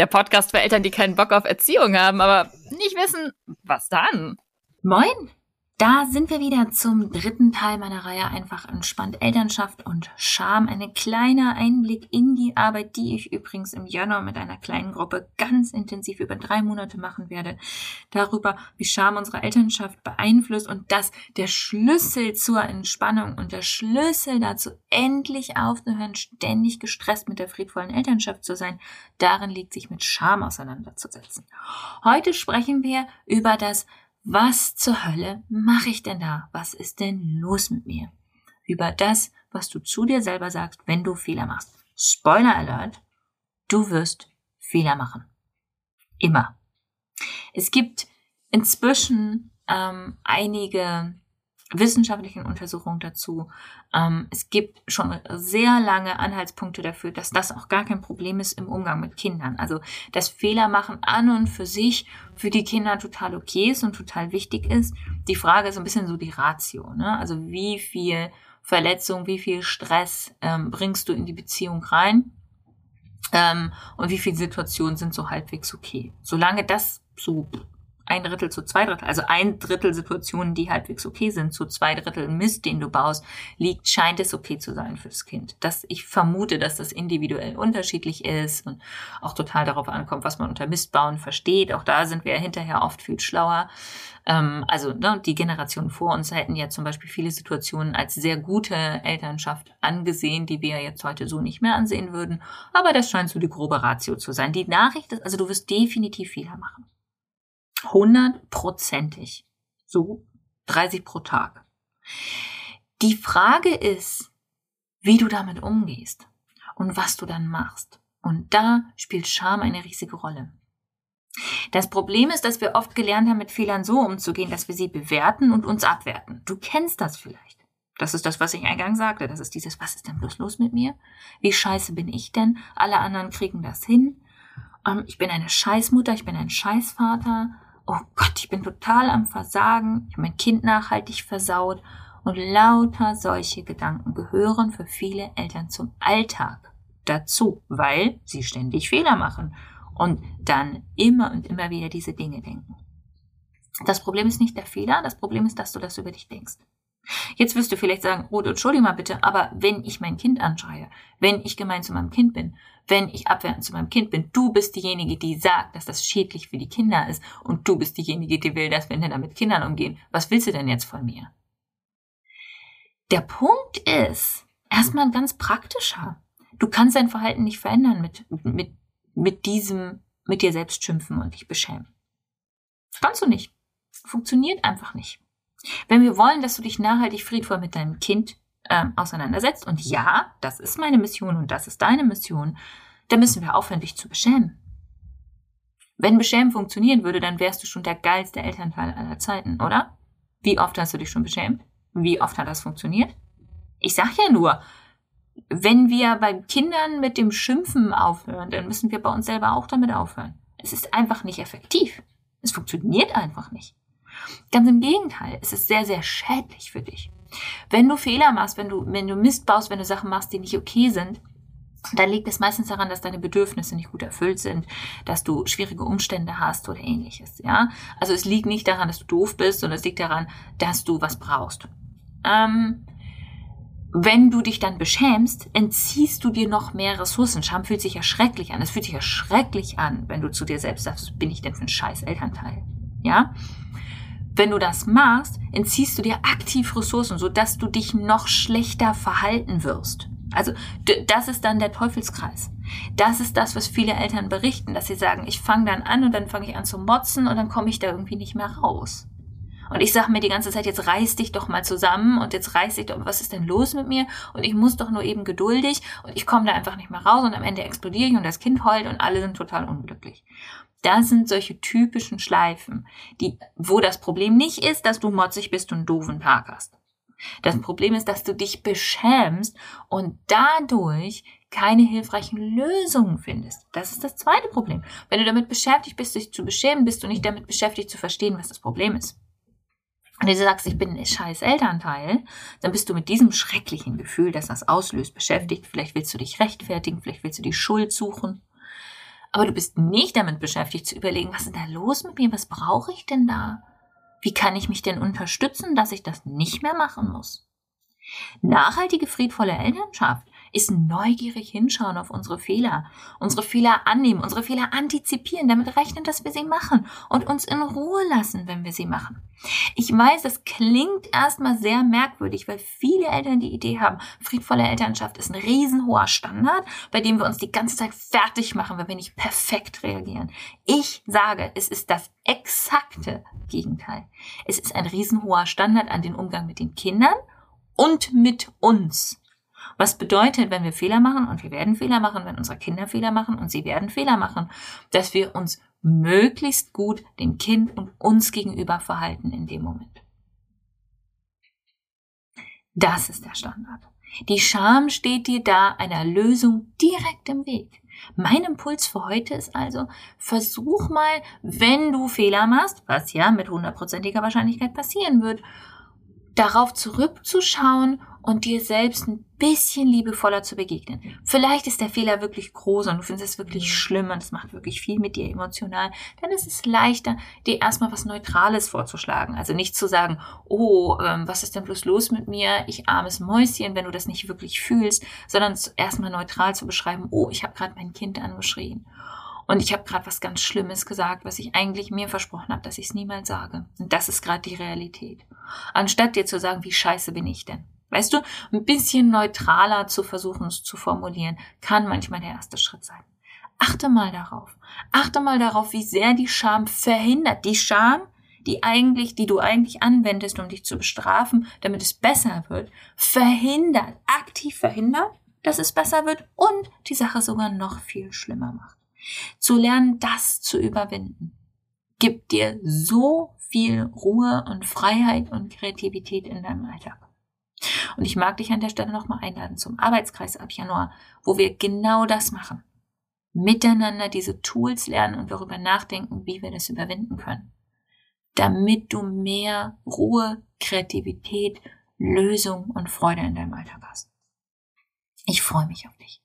der Podcast für Eltern, die keinen Bock auf Erziehung haben, aber nicht wissen, was dann. Moin! Da sind wir wieder zum dritten Teil meiner Reihe einfach entspannt Elternschaft und Scham. Ein kleiner Einblick in die Arbeit, die ich übrigens im Januar mit einer kleinen Gruppe ganz intensiv über drei Monate machen werde. Darüber, wie Scham unsere Elternschaft beeinflusst und dass der Schlüssel zur Entspannung und der Schlüssel dazu, endlich aufzuhören, ständig gestresst mit der friedvollen Elternschaft zu sein, darin liegt, sich mit Scham auseinanderzusetzen. Heute sprechen wir über das was zur Hölle mache ich denn da? Was ist denn los mit mir? Über das, was du zu dir selber sagst, wenn du Fehler machst. Spoiler Alert, du wirst Fehler machen. Immer. Es gibt inzwischen ähm, einige wissenschaftlichen Untersuchungen dazu. Ähm, es gibt schon sehr lange Anhaltspunkte dafür, dass das auch gar kein Problem ist im Umgang mit Kindern. Also dass Fehler machen an und für sich für die Kinder total okay ist und total wichtig ist. Die Frage ist ein bisschen so die Ratio. Ne? Also wie viel Verletzung, wie viel Stress ähm, bringst du in die Beziehung rein? Ähm, und wie viele Situationen sind so halbwegs okay. Solange das so ein Drittel zu zwei Drittel, also ein Drittel Situationen, die halbwegs okay sind, zu zwei Drittel Mist, den du baust, liegt, scheint es okay zu sein fürs Kind. Das, ich vermute, dass das individuell unterschiedlich ist und auch total darauf ankommt, was man unter Mist bauen versteht. Auch da sind wir ja hinterher oft viel schlauer. Ähm, also ne, die Generation vor uns hätten ja zum Beispiel viele Situationen als sehr gute Elternschaft angesehen, die wir jetzt heute so nicht mehr ansehen würden. Aber das scheint so die grobe Ratio zu sein. Die Nachricht ist, also du wirst definitiv Fehler machen. Hundertprozentig. So 30 pro Tag. Die Frage ist, wie du damit umgehst und was du dann machst. Und da spielt Scham eine riesige Rolle. Das Problem ist, dass wir oft gelernt haben, mit Fehlern so umzugehen, dass wir sie bewerten und uns abwerten. Du kennst das vielleicht. Das ist das, was ich eingangs sagte. Das ist dieses, was ist denn bloß los mit mir? Wie scheiße bin ich denn? Alle anderen kriegen das hin. Ähm, ich bin eine Scheißmutter, ich bin ein Scheißvater oh Gott, ich bin total am Versagen, ich habe mein Kind nachhaltig versaut und lauter solche Gedanken gehören für viele Eltern zum Alltag dazu, weil sie ständig Fehler machen und dann immer und immer wieder diese Dinge denken. Das Problem ist nicht der Fehler, das Problem ist, dass du das über dich denkst. Jetzt wirst du vielleicht sagen, Rode, entschuldige mal bitte, aber wenn ich mein Kind anschreie, wenn ich gemein zu meinem Kind bin, wenn ich abwertend zu meinem Kind bin, du bist diejenige, die sagt, dass das schädlich für die Kinder ist und du bist diejenige, die will, dass wir Länder mit Kindern umgehen. Was willst du denn jetzt von mir? Der Punkt ist erstmal ganz praktischer. Du kannst dein Verhalten nicht verändern mit, mit, mit diesem, mit dir selbst schimpfen und dich beschämen. Das kannst du nicht. Funktioniert einfach nicht. Wenn wir wollen, dass du dich nachhaltig friedvoll mit deinem Kind ähm, auseinandersetzt, und ja, das ist meine Mission und das ist deine Mission, dann müssen wir aufhören, dich zu beschämen. Wenn Beschämen funktionieren würde, dann wärst du schon der geilste Elternteil aller Zeiten, oder? Wie oft hast du dich schon beschämt? Wie oft hat das funktioniert? Ich sag ja nur, wenn wir bei Kindern mit dem Schimpfen aufhören, dann müssen wir bei uns selber auch damit aufhören. Es ist einfach nicht effektiv. Es funktioniert einfach nicht. Ganz im Gegenteil, es ist sehr, sehr schädlich für dich. Wenn du Fehler machst, wenn du, wenn du Mist baust, wenn du Sachen machst, die nicht okay sind, dann liegt es meistens daran, dass deine Bedürfnisse nicht gut erfüllt sind, dass du schwierige Umstände hast oder ähnliches, ja. Also es liegt nicht daran, dass du doof bist, sondern es liegt daran, dass du was brauchst. Ähm, wenn du dich dann beschämst, entziehst du dir noch mehr Ressourcen. Scham fühlt sich ja schrecklich an. Es fühlt sich ja schrecklich an, wenn du zu dir selbst sagst, bin ich denn für ein scheiß Elternteil? Ja? Wenn du das machst, entziehst du dir aktiv Ressourcen, sodass du dich noch schlechter verhalten wirst. Also das ist dann der Teufelskreis. Das ist das, was viele Eltern berichten, dass sie sagen, ich fange dann an und dann fange ich an zu motzen und dann komme ich da irgendwie nicht mehr raus. Und ich sage mir die ganze Zeit, jetzt reiß dich doch mal zusammen und jetzt reiß dich doch, was ist denn los mit mir? Und ich muss doch nur eben geduldig und ich komme da einfach nicht mehr raus und am Ende explodiere ich und das Kind heult und alle sind total unglücklich. Das sind solche typischen Schleifen, die, wo das Problem nicht ist, dass du motzig bist und einen doofen Tag hast. Das Problem ist, dass du dich beschämst und dadurch keine hilfreichen Lösungen findest. Das ist das zweite Problem. Wenn du damit beschäftigt bist, dich zu beschämen, bist du nicht damit beschäftigt zu verstehen, was das Problem ist. Und wenn du sagst, ich bin ein scheiß Elternteil, dann bist du mit diesem schrecklichen Gefühl, das das auslöst, beschäftigt. Vielleicht willst du dich rechtfertigen, vielleicht willst du die Schuld suchen. Aber du bist nicht damit beschäftigt zu überlegen, was ist da los mit mir? Was brauche ich denn da? Wie kann ich mich denn unterstützen, dass ich das nicht mehr machen muss? Nachhaltige, friedvolle Elternschaft ist neugierig hinschauen auf unsere Fehler, unsere Fehler annehmen, unsere Fehler antizipieren, damit rechnen, dass wir sie machen und uns in Ruhe lassen, wenn wir sie machen. Ich weiß, das klingt erstmal sehr merkwürdig, weil viele Eltern die Idee haben, friedvolle Elternschaft ist ein riesenhoher Standard, bei dem wir uns die ganze Zeit fertig machen, wenn wir nicht perfekt reagieren. Ich sage, es ist das exakte Gegenteil. Es ist ein riesenhoher Standard an den Umgang mit den Kindern und mit uns. Was bedeutet, wenn wir Fehler machen, und wir werden Fehler machen, wenn unsere Kinder Fehler machen, und sie werden Fehler machen, dass wir uns möglichst gut dem Kind und uns gegenüber verhalten in dem Moment. Das ist der Standard. Die Scham steht dir da einer Lösung direkt im Weg. Mein Impuls für heute ist also, versuch mal, wenn du Fehler machst, was ja mit hundertprozentiger Wahrscheinlichkeit passieren wird, darauf zurückzuschauen und dir selbst ein bisschen liebevoller zu begegnen. Vielleicht ist der Fehler wirklich groß und du findest es wirklich schlimm und es macht wirklich viel mit dir emotional. Dann ist es leichter, dir erstmal was Neutrales vorzuschlagen. Also nicht zu sagen, oh, ähm, was ist denn bloß los mit mir? Ich armes Mäuschen, wenn du das nicht wirklich fühlst, sondern erstmal neutral zu beschreiben, oh, ich habe gerade mein Kind angeschrien. Und ich habe gerade was ganz Schlimmes gesagt, was ich eigentlich mir versprochen habe, dass ich es niemals sage. Und das ist gerade die Realität. Anstatt dir zu sagen, wie scheiße bin ich denn? Weißt du, ein bisschen neutraler zu versuchen, es zu formulieren, kann manchmal der erste Schritt sein. Achte mal darauf. Achte mal darauf, wie sehr die Scham verhindert. Die Scham, die eigentlich, die du eigentlich anwendest, um dich zu bestrafen, damit es besser wird, verhindert, aktiv verhindert, dass es besser wird und die Sache sogar noch viel schlimmer macht. Zu lernen, das zu überwinden, gibt dir so viel Ruhe und Freiheit und Kreativität in deinem Alltag. Und ich mag dich an der Stelle nochmal einladen zum Arbeitskreis ab Januar, wo wir genau das machen. Miteinander diese Tools lernen und darüber nachdenken, wie wir das überwinden können. Damit du mehr Ruhe, Kreativität, Lösung und Freude in deinem Alltag hast. Ich freue mich auf dich.